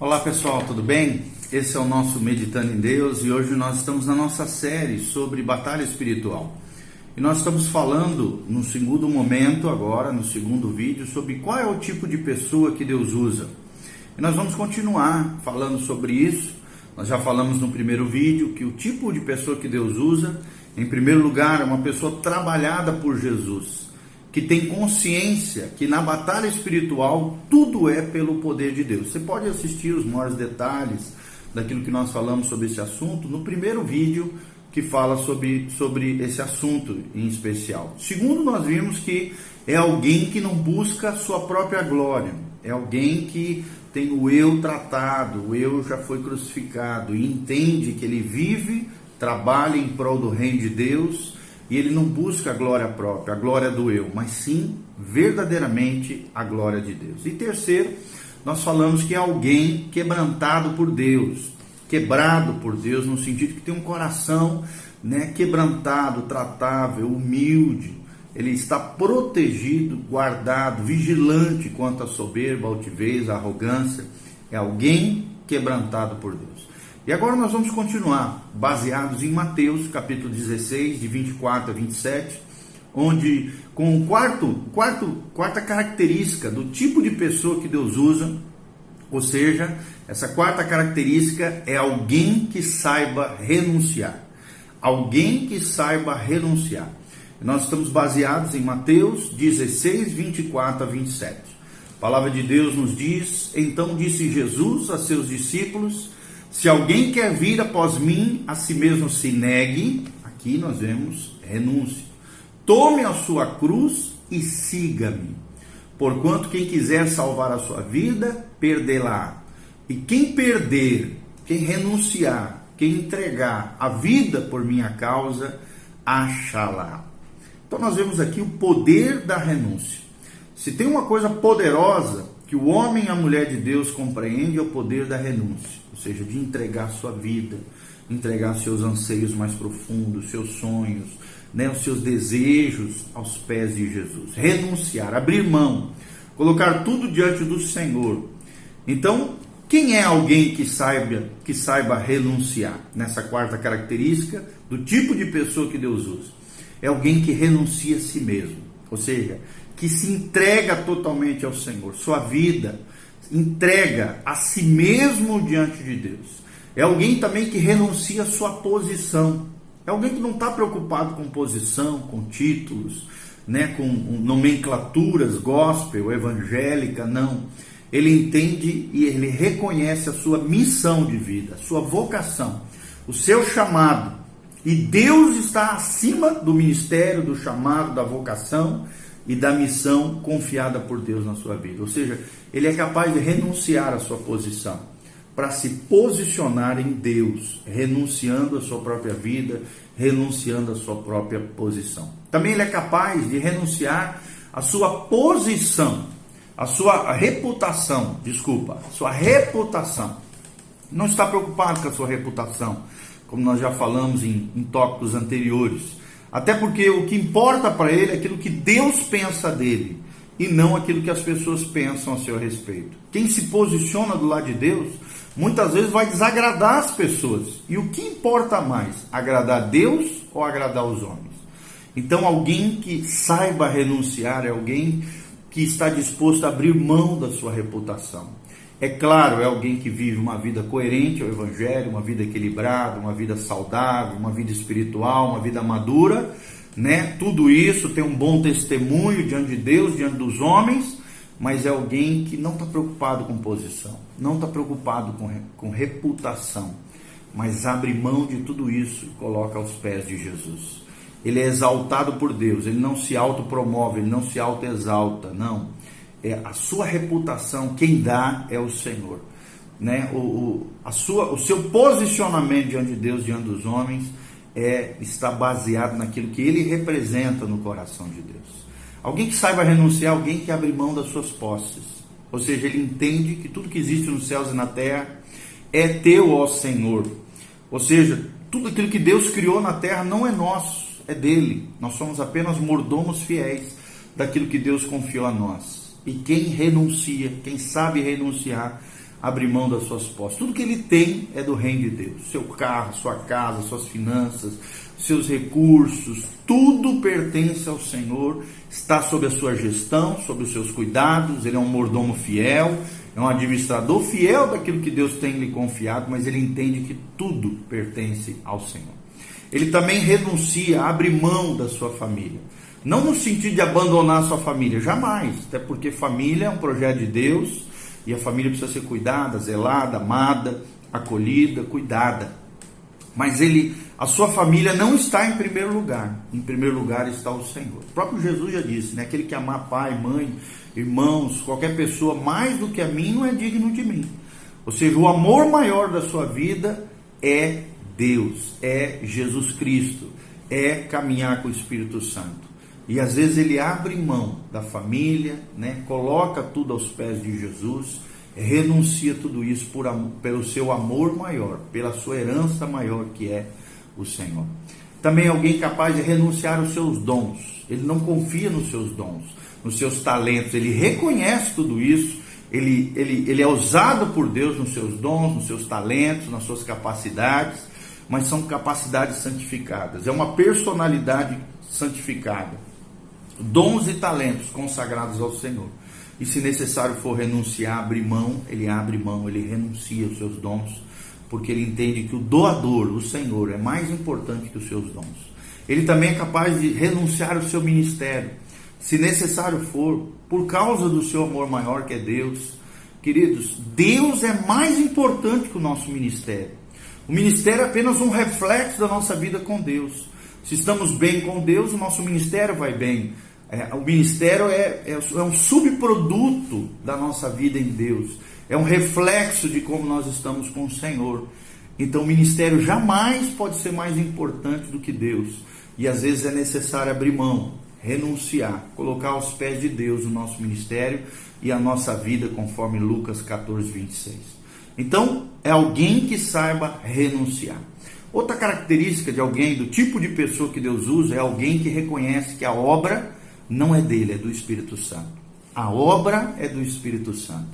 Olá pessoal, tudo bem? Esse é o nosso Meditando em Deus e hoje nós estamos na nossa série sobre batalha espiritual. E nós estamos falando no segundo momento, agora, no segundo vídeo, sobre qual é o tipo de pessoa que Deus usa. E nós vamos continuar falando sobre isso. Nós já falamos no primeiro vídeo que o tipo de pessoa que Deus usa, em primeiro lugar, é uma pessoa trabalhada por Jesus que tem consciência que na batalha espiritual tudo é pelo poder de Deus. Você pode assistir os maiores detalhes daquilo que nós falamos sobre esse assunto no primeiro vídeo que fala sobre, sobre esse assunto em especial. Segundo, nós vimos que é alguém que não busca sua própria glória, é alguém que tem o eu tratado, o eu já foi crucificado e entende que ele vive, trabalha em prol do reino de Deus e ele não busca a glória própria, a glória do eu, mas sim verdadeiramente a glória de Deus. E terceiro, nós falamos que é alguém quebrantado por Deus, quebrado por Deus no sentido que tem um coração, né, quebrantado, tratável, humilde. Ele está protegido, guardado, vigilante quanto à soberba, altivez, arrogância. É alguém quebrantado por Deus. E agora nós vamos continuar, baseados em Mateus, capítulo 16, de 24 a 27, onde com o quarto, quarto, quarta característica do tipo de pessoa que Deus usa, ou seja, essa quarta característica é alguém que saiba renunciar. Alguém que saiba renunciar. Nós estamos baseados em Mateus 16, 24 a 27. A palavra de Deus nos diz: Então disse Jesus a seus discípulos: se alguém quer vir após mim, a si mesmo se negue. Aqui nós vemos renúncia. Tome a sua cruz e siga-me. Porquanto quem quiser salvar a sua vida, perdê-la. E quem perder, quem renunciar, quem entregar a vida por minha causa, achá-la. Então nós vemos aqui o poder da renúncia. Se tem uma coisa poderosa que o homem e a mulher de Deus compreendem, é o poder da renúncia ou seja, de entregar sua vida, entregar seus anseios mais profundos, seus sonhos, né, os seus desejos aos pés de Jesus. Renunciar, abrir mão, colocar tudo diante do Senhor. Então, quem é alguém que saiba, que saiba renunciar? Nessa quarta característica do tipo de pessoa que Deus usa. É alguém que renuncia a si mesmo, ou seja, que se entrega totalmente ao Senhor, sua vida, entrega a si mesmo diante de Deus. É alguém também que renuncia à sua posição. É alguém que não está preocupado com posição, com títulos, né, com nomenclaturas gospel, evangélica, não. Ele entende e ele reconhece a sua missão de vida, a sua vocação, o seu chamado. E Deus está acima do ministério, do chamado, da vocação e da missão confiada por Deus na sua vida. Ou seja, ele é capaz de renunciar à sua posição para se posicionar em Deus, renunciando à sua própria vida, renunciando à sua própria posição. Também ele é capaz de renunciar à sua posição, à sua reputação, desculpa, sua reputação. Não está preocupado com a sua reputação, como nós já falamos em, em tópicos anteriores até porque o que importa para ele é aquilo que Deus pensa dele e não aquilo que as pessoas pensam a seu respeito. Quem se posiciona do lado de Deus muitas vezes vai desagradar as pessoas. E o que importa mais, agradar Deus ou agradar os homens? Então, alguém que saiba renunciar é alguém que está disposto a abrir mão da sua reputação. É claro, é alguém que vive uma vida coerente ao Evangelho, uma vida equilibrada, uma vida saudável, uma vida espiritual, uma vida madura, né? Tudo isso tem um bom testemunho diante de Deus, diante dos homens, mas é alguém que não está preocupado com posição, não está preocupado com, com reputação, mas abre mão de tudo isso e coloca aos pés de Jesus. Ele é exaltado por Deus, ele não se autopromove, ele não se autoexalta, não é, a sua reputação, quem dá é o Senhor. Né? O, o, a sua, o seu posicionamento diante de Deus, diante dos homens, é, está baseado naquilo que ele representa no coração de Deus. Alguém que saiba renunciar, alguém que abre mão das suas posses. Ou seja, ele entende que tudo que existe nos céus e na terra é teu, ó Senhor. Ou seja, tudo aquilo que Deus criou na terra não é nosso, é dele. Nós somos apenas mordomos fiéis daquilo que Deus confiou a nós. E quem renuncia, quem sabe renunciar, abrir mão das suas posses. Tudo que ele tem é do reino de Deus. Seu carro, sua casa, suas finanças, seus recursos, tudo pertence ao Senhor, está sob a sua gestão, sob os seus cuidados. Ele é um mordomo fiel, é um administrador fiel daquilo que Deus tem lhe confiado, mas ele entende que tudo pertence ao Senhor. Ele também renuncia, abre mão da sua família. Não no sentido de abandonar a sua família, jamais. Até porque família é um projeto de Deus e a família precisa ser cuidada, zelada, amada, acolhida, cuidada. Mas ele, a sua família não está em primeiro lugar. Em primeiro lugar está o Senhor. O próprio Jesus já disse, né? Aquele que amar pai, mãe, irmãos, qualquer pessoa mais do que a mim não é digno de mim. Ou seja, o amor maior da sua vida é Deus, é Jesus Cristo, é caminhar com o Espírito Santo. E às vezes ele abre mão da família, né? coloca tudo aos pés de Jesus, renuncia tudo isso por, pelo seu amor maior, pela sua herança maior que é o Senhor. Também alguém capaz de renunciar aos seus dons. Ele não confia nos seus dons, nos seus talentos, ele reconhece tudo isso, ele, ele, ele é usado por Deus nos seus dons, nos seus talentos, nas suas capacidades, mas são capacidades santificadas, é uma personalidade santificada, dons e talentos consagrados ao Senhor. E se necessário for renunciar, abrir mão, ele abre mão, ele renuncia os seus dons, porque ele entende que o doador, o Senhor, é mais importante que os seus dons. Ele também é capaz de renunciar ao seu ministério, se necessário for, por causa do seu amor maior que é Deus. Queridos, Deus é mais importante que o nosso ministério. O ministério é apenas um reflexo da nossa vida com Deus. Se estamos bem com Deus, o nosso ministério vai bem. É, o ministério é, é, é, um subproduto da nossa vida em Deus. É um reflexo de como nós estamos com o Senhor. Então, o ministério jamais pode ser mais importante do que Deus. E às vezes é necessário abrir mão, renunciar, colocar aos pés de Deus o nosso ministério e a nossa vida, conforme Lucas 14, 26. Então, é alguém que saiba renunciar. Outra característica de alguém, do tipo de pessoa que Deus usa, é alguém que reconhece que a obra não é dele, é do Espírito Santo. A obra é do Espírito Santo.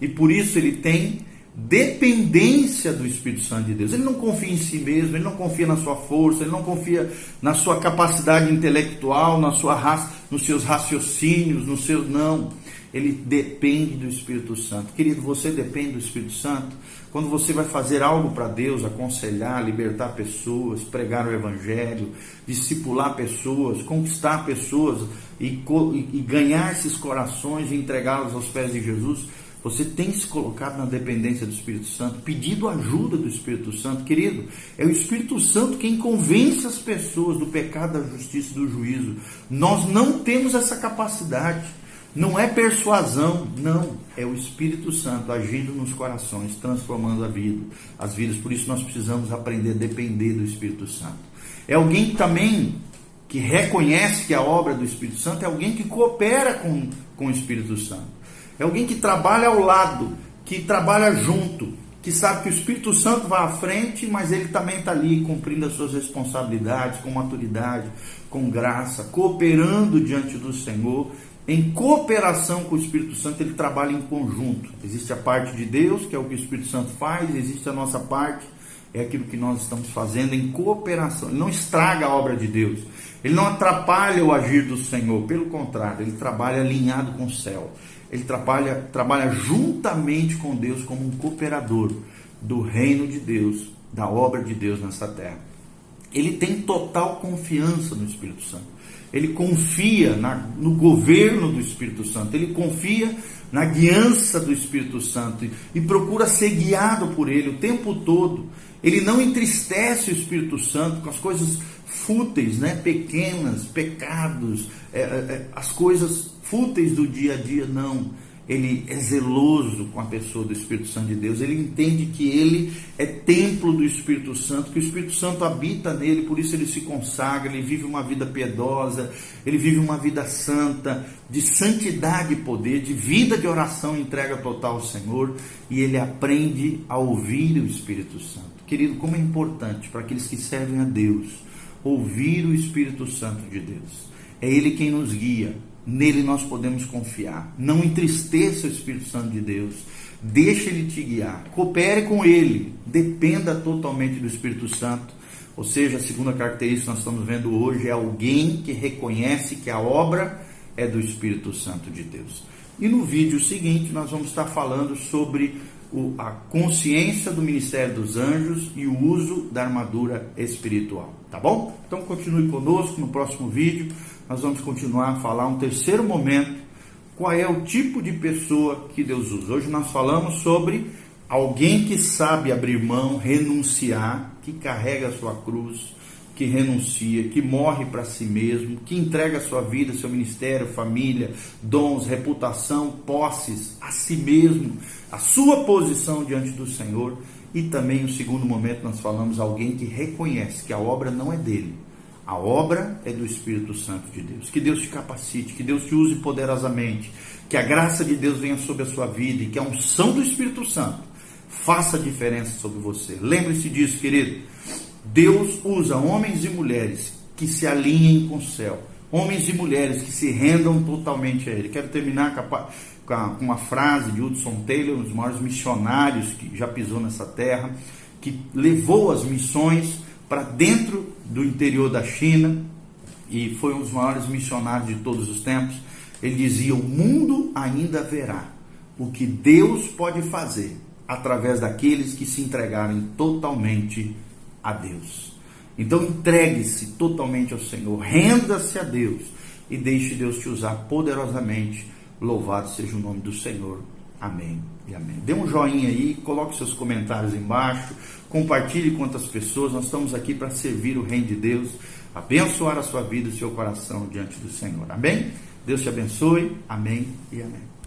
E por isso ele tem dependência do Espírito Santo de Deus. Ele não confia em si mesmo, ele não confia na sua força, ele não confia na sua capacidade intelectual, na sua raça, nos seus raciocínios, nos seus não ele depende do Espírito Santo. Querido, você depende do Espírito Santo. Quando você vai fazer algo para Deus, aconselhar, libertar pessoas, pregar o Evangelho, discipular pessoas, conquistar pessoas e, e ganhar esses corações e entregá-los aos pés de Jesus, você tem se colocado na dependência do Espírito Santo, pedido ajuda do Espírito Santo. Querido, é o Espírito Santo quem convence as pessoas do pecado, da justiça e do juízo. Nós não temos essa capacidade. Não é persuasão, não. É o Espírito Santo agindo nos corações, transformando a vida, as vidas. Por isso nós precisamos aprender a depender do Espírito Santo. É alguém também que reconhece que a obra do Espírito Santo é alguém que coopera com, com o Espírito Santo. É alguém que trabalha ao lado, que trabalha junto, que sabe que o Espírito Santo vai à frente, mas ele também está ali cumprindo as suas responsabilidades com maturidade, com graça, cooperando diante do Senhor em cooperação com o Espírito Santo, ele trabalha em conjunto. Existe a parte de Deus, que é o que o Espírito Santo faz, existe a nossa parte, é aquilo que nós estamos fazendo em cooperação. Ele não estraga a obra de Deus, ele não atrapalha o agir do Senhor, pelo contrário, ele trabalha alinhado com o céu. Ele trabalha, trabalha juntamente com Deus como um cooperador do reino de Deus, da obra de Deus nessa terra. Ele tem total confiança no Espírito Santo ele confia na, no governo do Espírito Santo, ele confia na guiança do Espírito Santo e, e procura ser guiado por ele o tempo todo. Ele não entristece o Espírito Santo com as coisas fúteis, né? pequenas, pecados, é, é, é as coisas fúteis do dia a dia, não ele é zeloso com a pessoa do Espírito Santo de Deus, ele entende que ele é templo do Espírito Santo, que o Espírito Santo habita nele, por isso ele se consagra, ele vive uma vida piedosa, ele vive uma vida santa, de santidade e poder, de vida de oração, entrega total ao Senhor, e ele aprende a ouvir o Espírito Santo. Querido, como é importante para aqueles que servem a Deus ouvir o Espírito Santo de Deus. É ele quem nos guia, Nele nós podemos confiar. Não entristeça o Espírito Santo de Deus. Deixe ele te guiar. Coopere com ele. Dependa totalmente do Espírito Santo. Ou seja, a segunda característica que nós estamos vendo hoje é alguém que reconhece que a obra é do Espírito Santo de Deus. E no vídeo seguinte nós vamos estar falando sobre o, a consciência do ministério dos anjos e o uso da armadura espiritual. Tá bom? Então continue conosco no próximo vídeo. Nós vamos continuar a falar um terceiro momento. Qual é o tipo de pessoa que Deus usa? Hoje nós falamos sobre alguém que sabe abrir mão, renunciar, que carrega a sua cruz, que renuncia, que morre para si mesmo, que entrega a sua vida, seu ministério, família, dons, reputação, posses a si mesmo, a sua posição diante do Senhor. E também, no segundo momento, nós falamos alguém que reconhece que a obra não é dele, a obra é do Espírito Santo de Deus. Que Deus te capacite, que Deus te use poderosamente, que a graça de Deus venha sobre a sua vida e que a unção do Espírito Santo faça diferença sobre você. Lembre-se disso, querido. Deus usa homens e mulheres que se alinhem com o céu, homens e mulheres que se rendam totalmente a Ele. Quero terminar com, uma frase de Hudson Taylor, um dos maiores missionários que já pisou nessa terra, que levou as missões para dentro do interior da China e foi um dos maiores missionários de todos os tempos. Ele dizia: O mundo ainda verá o que Deus pode fazer através daqueles que se entregarem totalmente a Deus. Então entregue-se totalmente ao Senhor, renda-se a Deus e deixe Deus te usar poderosamente. Louvado seja o nome do Senhor. Amém e amém. Dê um joinha aí, coloque seus comentários embaixo, compartilhe com outras pessoas. Nós estamos aqui para servir o Reino de Deus, abençoar a sua vida e o seu coração diante do Senhor. Amém? Deus te abençoe. Amém e amém.